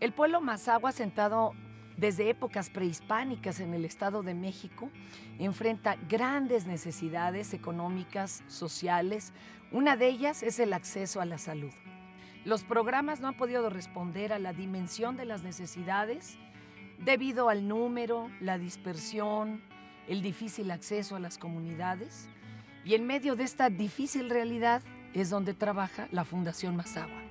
El pueblo Mazagua, sentado desde épocas prehispánicas en el Estado de México, enfrenta grandes necesidades económicas, sociales. Una de ellas es el acceso a la salud. Los programas no han podido responder a la dimensión de las necesidades debido al número, la dispersión, el difícil acceso a las comunidades. Y en medio de esta difícil realidad es donde trabaja la Fundación Mazagua.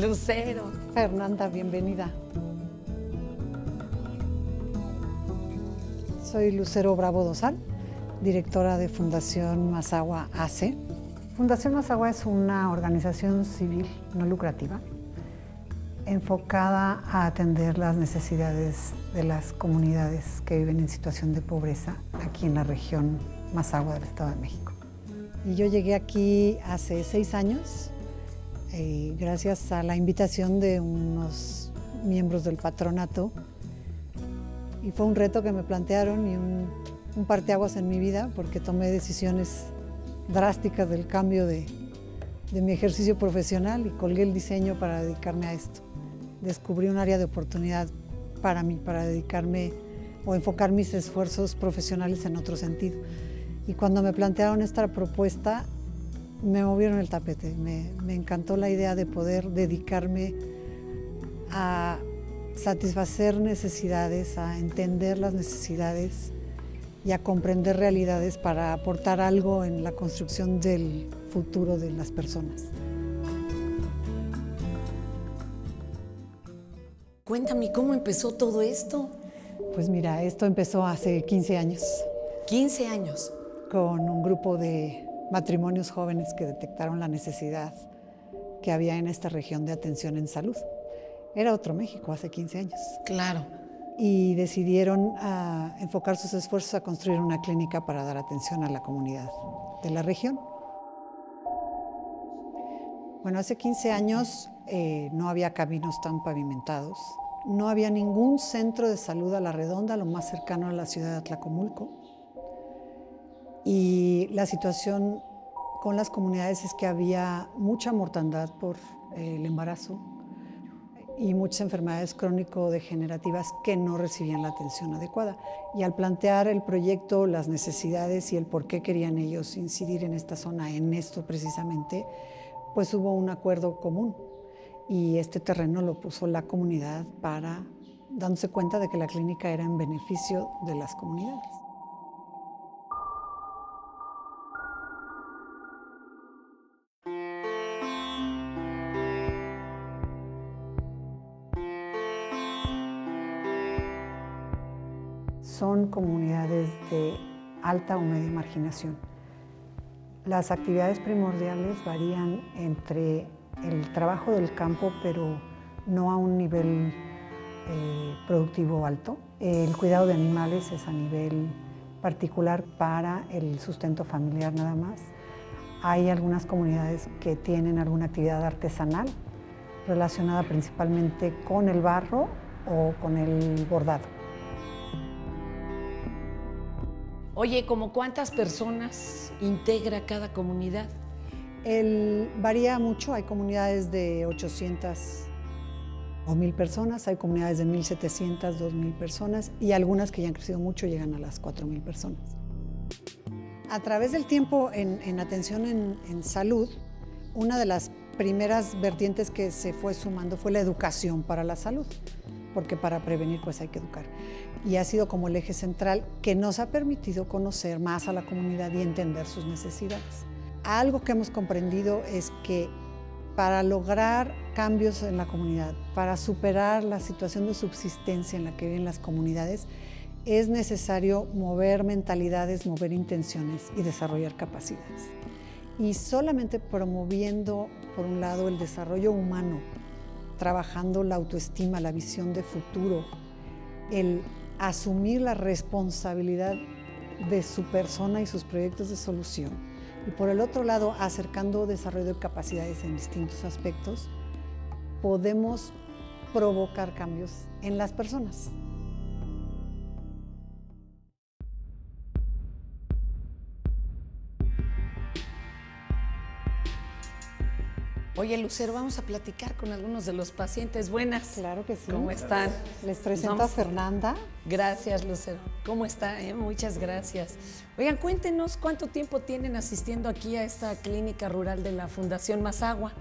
Lucero. Fernanda, bienvenida. Soy Lucero Bravo Dosal, directora de Fundación Mazagua AC. Fundación Mazagua es una organización civil no lucrativa enfocada a atender las necesidades de las comunidades que viven en situación de pobreza aquí en la región Mazagua del Estado de México. Y yo llegué aquí hace seis años eh, gracias a la invitación de unos miembros del patronato. Y fue un reto que me plantearon y un, un parteaguas en mi vida porque tomé decisiones drásticas del cambio de, de mi ejercicio profesional y colgué el diseño para dedicarme a esto. Descubrí un área de oportunidad para mí, para dedicarme o enfocar mis esfuerzos profesionales en otro sentido. Y cuando me plantearon esta propuesta, me movieron el tapete. Me, encantó la idea de poder dedicarme a satisfacer necesidades, a entender las necesidades y a comprender realidades para aportar algo en la construcción del futuro de las personas. Cuéntame, ¿cómo empezó todo esto? Pues mira, esto empezó hace 15 años. 15 años. Con un grupo de matrimonios jóvenes que detectaron la necesidad que había en esta región de atención en salud. Era otro México hace 15 años. Claro. Y decidieron ah, enfocar sus esfuerzos a construir una clínica para dar atención a la comunidad de la región. Bueno, hace 15 años eh, no había caminos tan pavimentados, no había ningún centro de salud a la redonda, lo más cercano a la ciudad de Atlacomulco. Y la situación con las comunidades es que había mucha mortandad por eh, el embarazo y muchas enfermedades crónico-degenerativas que no recibían la atención adecuada. Y al plantear el proyecto, las necesidades y el por qué querían ellos incidir en esta zona, en esto precisamente, pues hubo un acuerdo común. Y este terreno lo puso la comunidad para dándose cuenta de que la clínica era en beneficio de las comunidades. Son comunidades de alta o media marginación. Las actividades primordiales varían entre el trabajo del campo, pero no a un nivel eh, productivo alto. El cuidado de animales es a nivel particular para el sustento familiar nada más. Hay algunas comunidades que tienen alguna actividad artesanal relacionada principalmente con el barro o con el bordado. Oye, ¿como cuántas personas integra cada comunidad? Varía mucho, hay comunidades de 800 o 1000 personas, hay comunidades de 1700, 2000 personas y algunas que ya han crecido mucho llegan a las 4000 personas. A través del tiempo en, atención en, en salud, una de las primeras vertientes que se fue sumando fue la educación para la salud porque para prevenir pues hay que educar. Y ha sido como el eje central que nos ha permitido conocer más a la comunidad y entender sus necesidades. Algo que hemos comprendido es que para lograr cambios en la comunidad, para superar la situación de subsistencia en la que viven las comunidades, es necesario mover mentalidades, mover intenciones y desarrollar capacidades. Y solamente promoviendo, por un lado, el desarrollo humano, trabajando la autoestima, la visión de futuro, el asumir la responsabilidad de su persona y sus proyectos de solución. Y por el otro lado, acercando desarrollo de capacidades en distintos aspectos, podemos provocar cambios en las personas. Oye, Lucero, vamos a platicar con algunos de los pacientes. Buenas. Claro que sí. ¿Cómo están? Les presento a Fernanda. Gracias, Lucero. ¿Cómo está? Eh? Muchas gracias. Oigan, cuéntenos cuánto tiempo tienen asistiendo aquí a esta clínica rural de la Fundación Mazagua.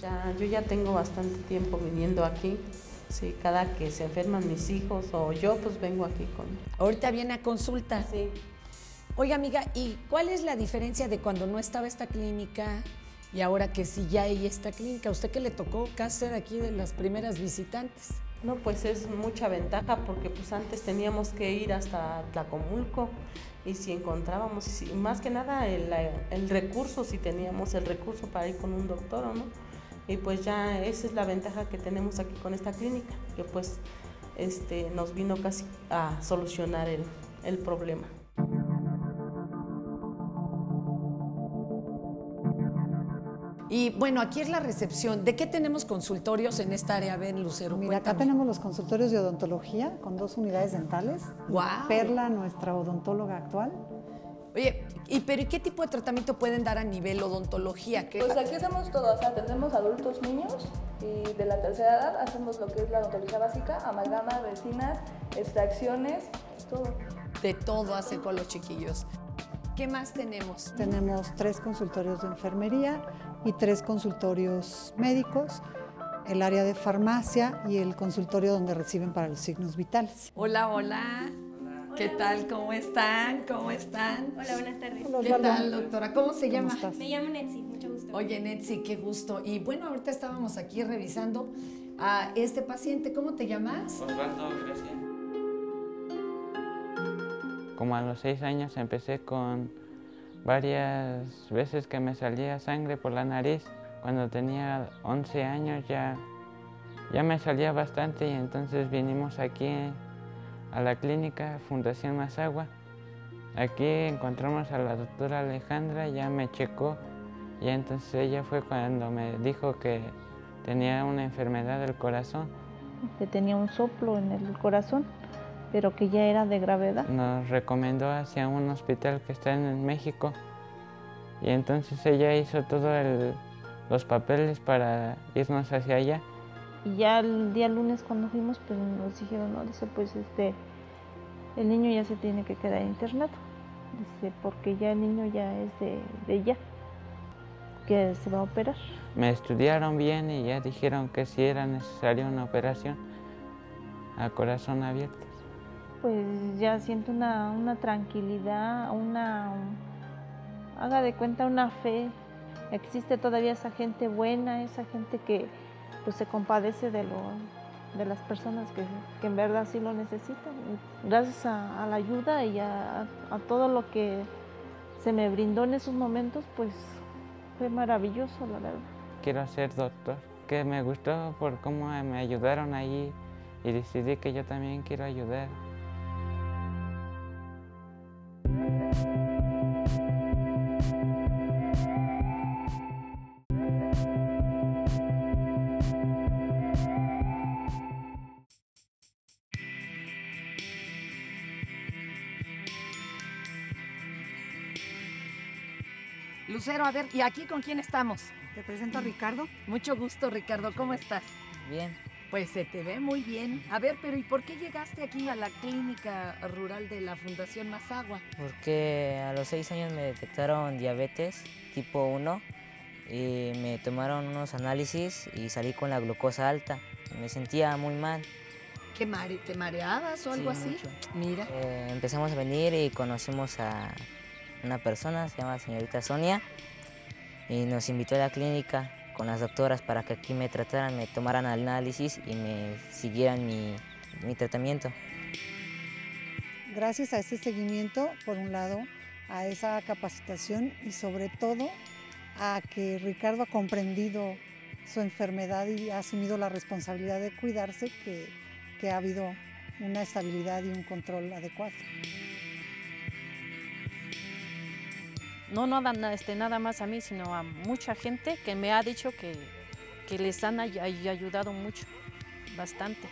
Ya, yo ya tengo bastante tiempo viniendo aquí. Sí, cada que se enferman mis hijos o yo, pues vengo aquí con. Ahorita viene a consulta. Sí. Oiga, amiga, ¿y cuál es la diferencia de cuando no estaba esta clínica y ahora que sí ya hay esta clínica? ¿Usted que le tocó casi ser aquí de las primeras visitantes? No, pues es mucha ventaja porque pues antes teníamos que ir hasta Tlacomulco y si encontrábamos, y si- más que nada el, el recurso, si teníamos el recurso para ir con un doctor o no. Y pues ya esa es la ventaja que tenemos aquí con esta clínica, que pues este, nos vino casi a solucionar el, el problema. Y bueno, aquí es la recepción. ¿De qué tenemos consultorios en esta área? Ven, Lucero, Mira, acá cuéntame. tenemos los consultorios de odontología con dos unidades dentales. Guau. Perla, nuestra odontóloga actual. Oye, ¿y pero ¿y qué tipo de tratamiento pueden dar a nivel odontología? ¿Qué- Pues aquí hacemos todo, o sea, atendemos adultos, niños y de la tercera edad hacemos lo que es la odontología básica, amalgama, resinas, extracciones, todo. De todo hace con los chiquillos. ¿Qué más tenemos? Tenemos tres consultorios de enfermería y tres consultorios médicos, el área de farmacia y el consultorio donde reciben para los signos vitales. Hola, hola. ¿Qué tal? ¿Cómo están? ¿Cómo están? Hola, buenas tardes. Hola, ¿Qué tal, doctora? ¿Cómo se ¿Cómo llama? estás? Me llamo Netsi, mucho gusto. Oye, Netsi, qué gusto. Y bueno, ahorita estábamos aquí revisando a este paciente. ¿Cómo te llamas? Osvaldo Grecia. Como a los seis años empecé con varias veces que me salía sangre por la nariz. Cuando tenía 11 años ya, ya me salía bastante y entonces vinimos aquí a la clínica Fundación Mazagua. Aquí encontramos a la doctora Alejandra, ya me checó y entonces ella fue cuando me dijo que tenía una enfermedad del corazón. que tenía un soplo en el corazón, pero que ya era de gravedad. nos recomendó hacia un hospital que está en México y entonces ella hizo todos los papeles para irnos hacia allá. Y ya el día lunes cuando fuimos, pues nos dijeron, no, dice, pues este, el niño ya se tiene que quedar internado, dice, porque ya el niño ya es de, de ya, que se va a operar. Me estudiaron bien y ya dijeron que si era necesaria una operación a corazón abierto. Pues ya siento una, una tranquilidad, una, haga de cuenta, una fe. Existe todavía esa gente buena, esa gente que pues, se compadece de, lo, de las personas que, que en verdad sí lo necesitan. Gracias a, a la ayuda y a, a todo lo que se me brindó en esos momentos, pues fue maravilloso, la verdad. Quiero ser doctor, que me gustó por cómo me ayudaron allí y decidí que yo también quiero ayudar. A ver, ¿y aquí con quién estamos? Te presento a Ricardo. Mucho gusto, Ricardo. ¿Cómo estás? Bien, Pues se te ve muy bien. A ver, pero ¿y por qué llegaste aquí a la clínica rural de la Fundación Mazagua? porque a los 6 años me detectaron diabetes tipo 1 y me tomaron unos análisis y salí con la glucosa alta. Me sentía muy mal. ¿Qué mare ¿Te mareabas o Sí, algo así? mucho. Mira. Eh, empezamos a venir y conocimos a una persona, se llama señorita Sonia, y nos invitó a la clínica con las doctoras para que aquí me trataran, me tomaran análisis y me siguieran mi, mi tratamiento. Gracias a este seguimiento, por un lado, a esa capacitación y sobre todo a que Ricardo ha comprendido su enfermedad y ha asumido la responsabilidad de cuidarse, que, que ha habido una estabilidad y un control adecuado. No, no este, nada más a mí, sino a mucha gente que me ha dicho que, que les han ayudado mucho, bastante.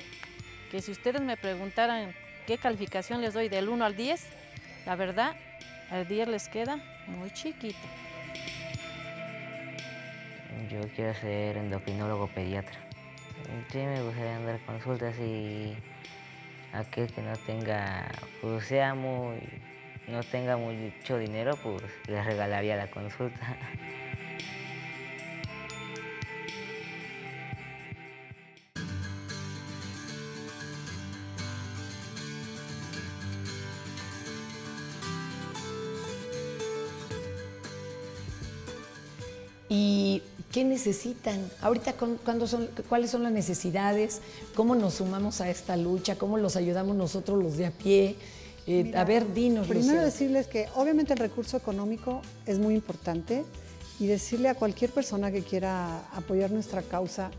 Que si ustedes me preguntaran qué calificación les doy del 1 al 10, la verdad, al 10 les queda muy chiquito. Yo quiero ser endocrinólogo pediatra. Sí, me gustaría dar consultas y aquel que no tenga, pues sea muy, no tenga mucho dinero, pues les regalaría la consulta. ¿Y qué necesitan? Ahorita, ¿cuándo son, ¿cuáles son las necesidades? ¿Cómo nos sumamos a esta lucha? ¿Cómo los ayudamos nosotros los de a pie? Eh, a ver, dinos. Primero decirles que obviamente el recurso económico es muy importante y decirle a cualquier persona que quiera apoyar nuestra causa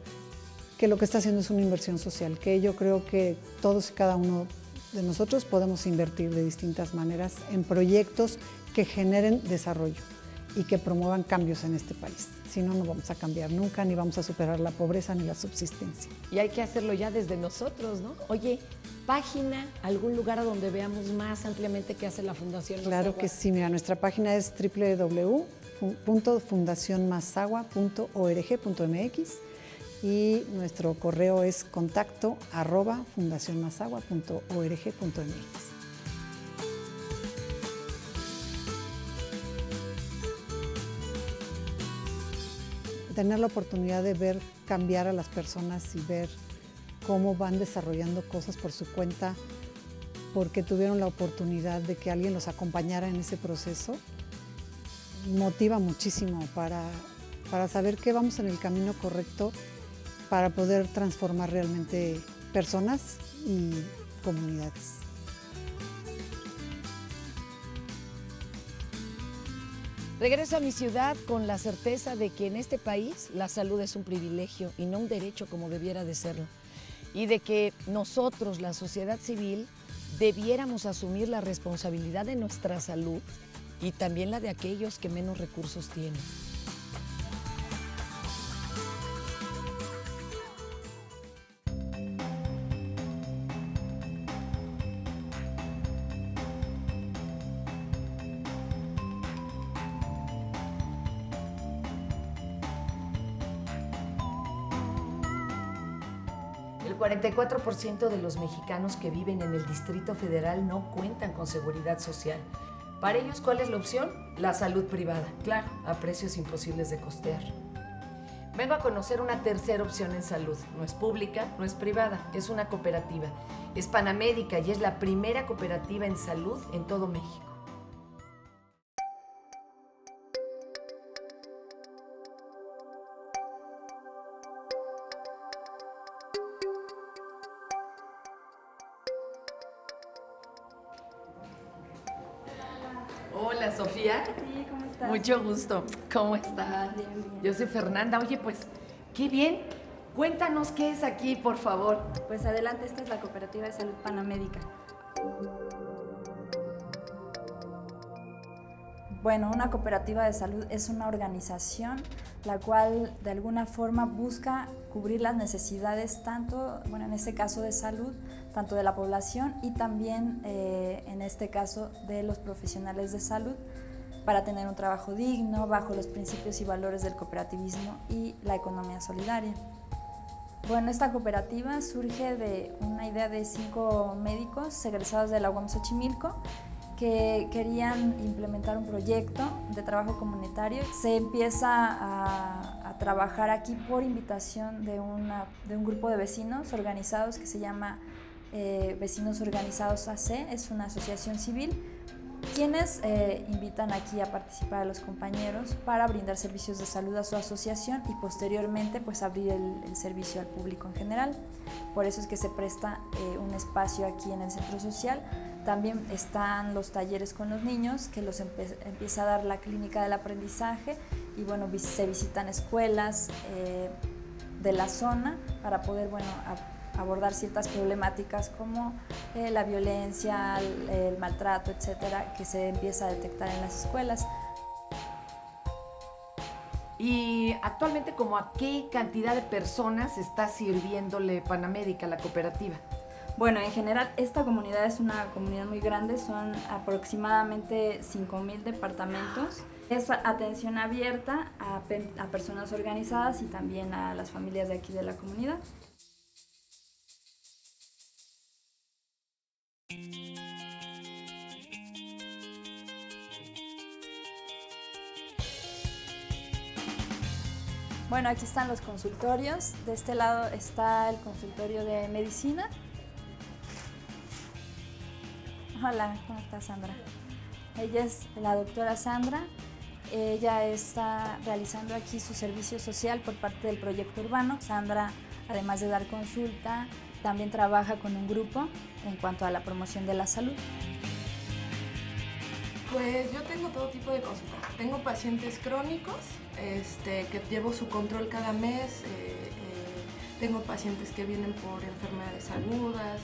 que lo que está haciendo es una inversión social, que yo creo que todos y cada uno de nosotros podemos invertir de distintas maneras en proyectos que generen desarrollo y que promuevan cambios en este país. Si no, no vamos a cambiar nunca, ni vamos a superar la pobreza ni la subsistencia. Y hay que hacerlo ya desde nosotros, ¿no? Oye, página, algún lugar donde veamos más ampliamente qué hace la Fundación Claro que sí, mira, nuestra página es www.fundacionmasagua.org.mx y nuestro correo es contacto arroba fundacionmasagua.org.mx. tener la oportunidad de ver cambiar a las personas y ver cómo van desarrollando cosas por su cuenta, porque tuvieron la oportunidad de que alguien los acompañara en ese proceso, motiva muchísimo para, para saber que vamos en el camino correcto para poder transformar realmente personas y comunidades. Regreso a mi ciudad con la certeza de que en este país la salud es un privilegio y no un derecho como debiera de serlo. Y de que nosotros, la sociedad civil, debiéramos asumir la responsabilidad de nuestra salud y también la de aquellos que menos recursos tienen. 44% de los mexicanos que viven en el Distrito Federal no cuentan con seguridad social. Para ellos, ¿cuál es la opción? La salud privada, claro, a precios imposibles de costear. Vengo a conocer una tercera opción en salud. No es pública, no es privada, es una cooperativa. Es Panamédica y es la primera cooperativa en salud en todo México. Mucho gusto. ¿Cómo estás? Yo soy Fernanda. Oye, pues, qué bien. Cuéntanos qué es aquí, por favor. Pues adelante, esta es la Cooperativa de Salud Panamédica. Bueno, una cooperativa de salud es una organización la cual de alguna forma busca cubrir las necesidades tanto, bueno, en este caso de salud, tanto de la población y también eh, en este caso de los profesionales de salud para tener un trabajo digno bajo los principios y valores del cooperativismo y la economía solidaria. Bueno, esta cooperativa surge de una idea de cinco médicos egresados de la UAM Xochimilco que querían implementar un proyecto de trabajo comunitario. Se empieza a, trabajar aquí por invitación de, un grupo de vecinos organizados que se llama eh, Vecinos Organizados AC, es una asociación civil, quienes eh, invitan aquí a participar a los compañeros para brindar servicios de salud a su asociación y posteriormente pues abrir el, servicio al público en general. Por eso es que se presta eh, un espacio aquí en el centro social También están los talleres con los niños, que los empieza a dar la clínica del aprendizaje y bueno, se visitan escuelas eh, de la zona para poder bueno, abordar ciertas problemáticas como eh, la violencia, el, el maltrato, etcétera, que se empieza a detectar en las escuelas. Y actualmente, ¿como a qué cantidad de personas está sirviéndole Panamérica, la cooperativa? Bueno, en general esta comunidad es una comunidad muy grande, son aproximadamente 5.000 departamentos. Es atención abierta a, a personas organizadas y también a las familias de aquí de la comunidad. Bueno, aquí están los consultorios. De este lado está el consultorio de medicina. Hola, ¿cómo estás Sandra? Ella es la doctora Sandra. Ella está realizando aquí su servicio social por parte del proyecto urbano. Sandra, además de dar consulta, también trabaja con un grupo en cuanto a la promoción de la salud. Pues yo tengo todo tipo de consultas. Tengo pacientes crónicos este, que llevo su control cada mes. Eh, eh, tengo pacientes que vienen por enfermedades agudas,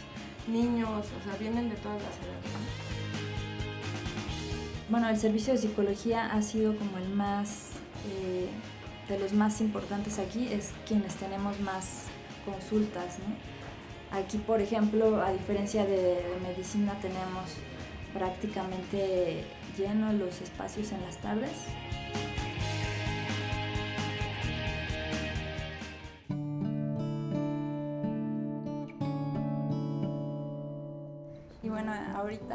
niños, o sea, vienen de todas las edades. Bueno, el servicio de psicología ha sido como el más, eh, de los más importantes aquí, es quienes tenemos más consultas. Aquí, por ejemplo, a diferencia de medicina, tenemos prácticamente lleno los espacios en las tardes.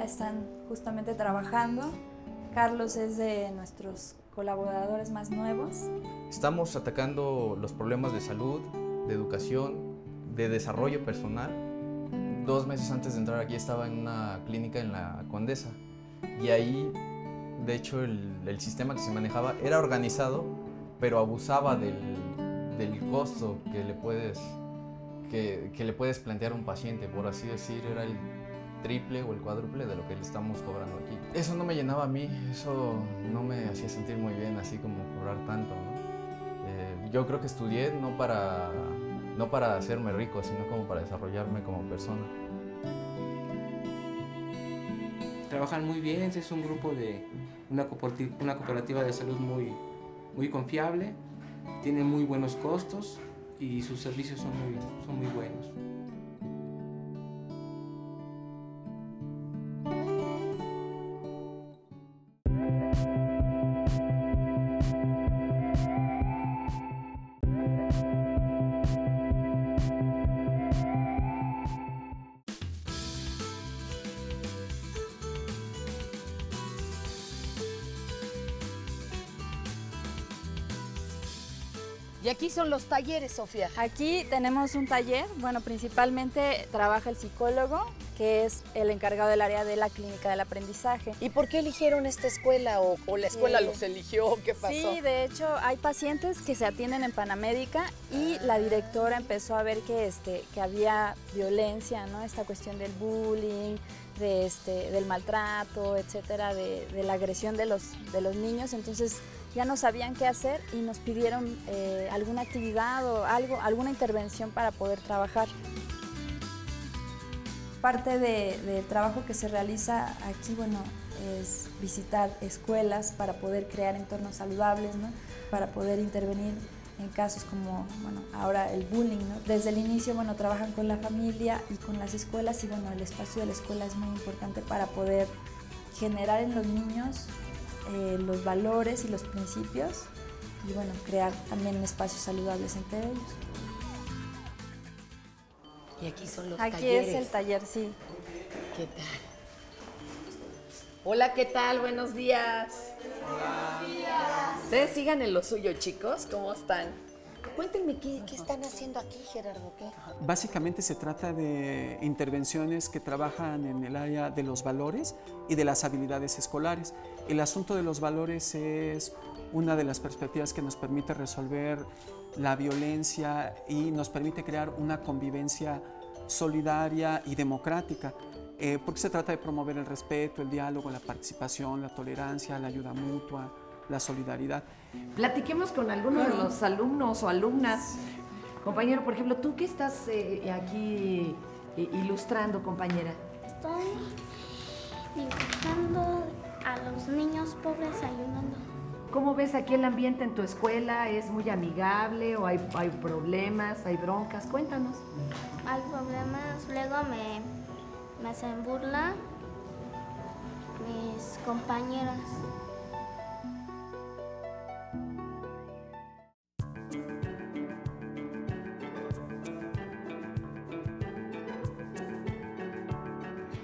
Están justamente trabajando. Carlos es de nuestros colaboradores más nuevos. Estamos atacando los problemas de salud, de educación, de desarrollo personal dos meses antes de entrar aquí estaba en una clínica en la Condesa y ahí, de hecho, el, sistema que se manejaba era organizado, pero abusaba del, del costo que le, puedes, que, que, le puedes plantear a un paciente, por así decir, era el triple o el cuádruple de lo que le estamos cobrando aquí. Eso no me llenaba a mí, eso no me hacía sentir muy bien, así como cobrar tanto. Eh, yo creo que estudié no para no para hacerme rico, sino como para desarrollarme como persona. Trabajan muy bien, es un grupo de una cooperativa, de salud muy, muy confiable, tienen muy buenos costos y sus servicios son muy, son muy buenos. Y aquí son los talleres, Sofía. Aquí tenemos un taller, bueno, principalmente trabaja el psicólogo, que es el encargado del área de la clínica del aprendizaje. ¿Y por qué eligieron esta escuela o, la escuela los eligió? ¿Qué pasó? Sí, de hecho hay pacientes que se atienden en Panamédica y la directora empezó a ver que, este, que había violencia, ¿no? Esta cuestión del bullying, de este, del maltrato, etcétera, de, de la agresión de los, de los niños. Entonces ya no sabían qué hacer y nos pidieron eh, alguna actividad o algo, alguna intervención para poder trabajar. Parte del trabajo que se realiza aquí, bueno, es visitar escuelas para poder crear entornos saludables, ¿no? para poder intervenir en casos como, bueno, ahora el bullying. Desde el inicio, bueno, trabajan con la familia y con las escuelas y, bueno, el espacio de la escuela es muy importante para poder generar en los niños eh, los valores y los principios y bueno, crear también espacios saludables entre ellos. Y aquí son los aquí talleres. Aquí es el taller, sí. ¿Qué tal? Hola, ¿qué tal? Buenos días. Buenos días. Ustedes sigan en lo suyo, chicos. ¿Cómo están? Cuéntenme qué, qué, están haciendo aquí, Gerardo. ¿Qué? Básicamente se trata de intervenciones que trabajan en el área de los valores y de las habilidades escolares. El asunto de los valores es una de las perspectivas que nos permite resolver la violencia y nos permite crear una convivencia solidaria y democrática. eh, porque se trata de promover el respeto, el diálogo, la participación, la tolerancia, la ayuda mutua, la solidaridad. Platiquemos con alguno de los alumnos o alumnas. Compañero, por ejemplo, tú que estás eh, aquí eh, ilustrando, compañera. Estoy dibujando a los niños pobres ayudando. ¿Cómo ves aquí el ambiente en tu escuela? ¿Es muy amigable o hay, hay problemas, hay broncas? Cuéntanos. Hay problemas, luego me, me hacen burla mis compañeras.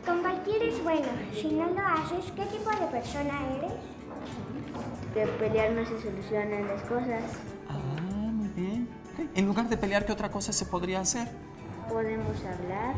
Compartir es bueno. Si no lo haces, ¿qué tipo de persona eres? De pelear no se solucionan las cosas. Ah, muy bien. En lugar de pelear, ¿qué otra cosa se podría hacer? Podemos hablar.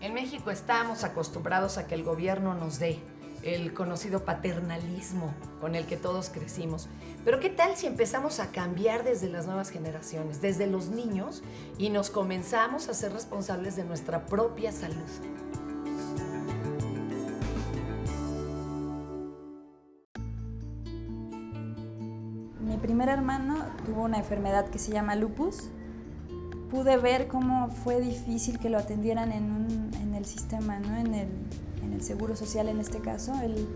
En México estamos acostumbrados a que el gobierno nos dé el conocido paternalismo con el que todos crecimos. Pero ¿qué tal si empezamos a cambiar desde las nuevas generaciones, desde los niños, y nos comenzamos a ser responsables de nuestra propia salud? Enfermedad que se llama lupus. Pude ver cómo fue difícil que lo atendieran en, un, en el sistema, ¿no? en, el, en el seguro social en este caso. Él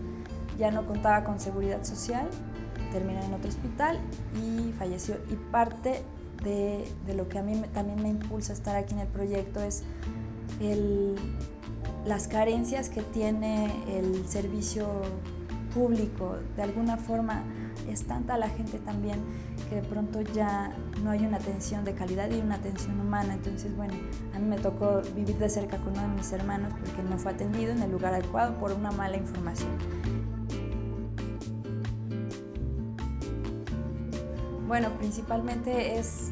ya no contaba con seguridad social, terminó en otro hospital y falleció. Y parte de, de lo que a mí me, también me impulsa a estar aquí en el proyecto es el, las carencias que tiene el servicio público. De alguna forma es tanta la gente también que de pronto ya no hay una atención de calidad y una atención humana. Entonces, bueno, a mí me tocó vivir de cerca con uno de mis hermanos porque no fue atendido en el lugar adecuado por una mala información. Bueno, principalmente es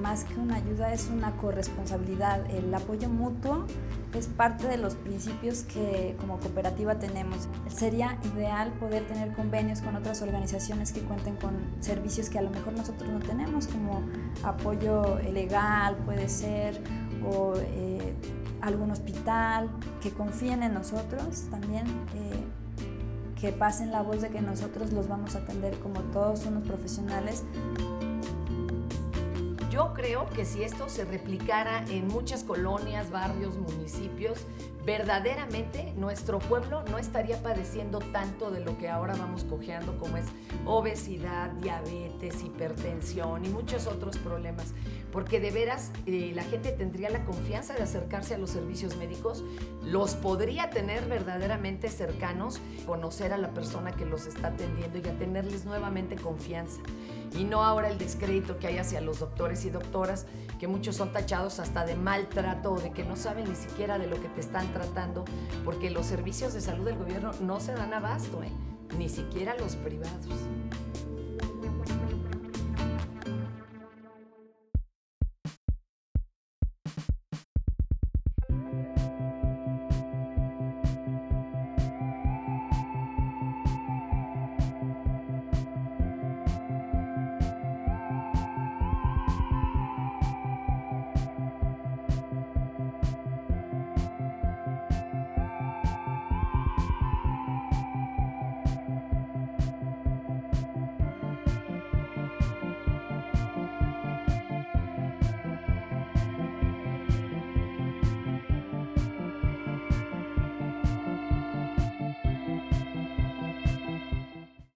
más que una ayuda, es una corresponsabilidad. El apoyo mutuo es parte de los principios que como cooperativa tenemos. Sería ideal poder tener convenios con otras organizaciones que cuenten con servicios que a lo mejor nosotros no tenemos, como apoyo legal puede ser, o eh, algún hospital, que confíen en nosotros también. Eh, que pasen la voz de que nosotros los vamos a atender como todos unos profesionales. Yo creo que si esto se replicara en muchas colonias, barrios, municipios, verdaderamente nuestro pueblo no estaría padeciendo tanto de lo que ahora vamos cojeando, como es obesidad, diabetes, hipertensión y muchos otros problemas. Porque de veras eh, la gente tendría la confianza de acercarse a los servicios médicos, los podría tener verdaderamente cercanos, conocer a la persona que los está atendiendo y a tenerles nuevamente confianza. Y no ahora el descrédito que hay hacia los doctores y doctoras, que muchos son tachados hasta de maltrato o de que no saben ni siquiera de lo que te están tratando, porque los servicios de salud del gobierno no se dan abasto, ¿eh? ni siquiera los privados.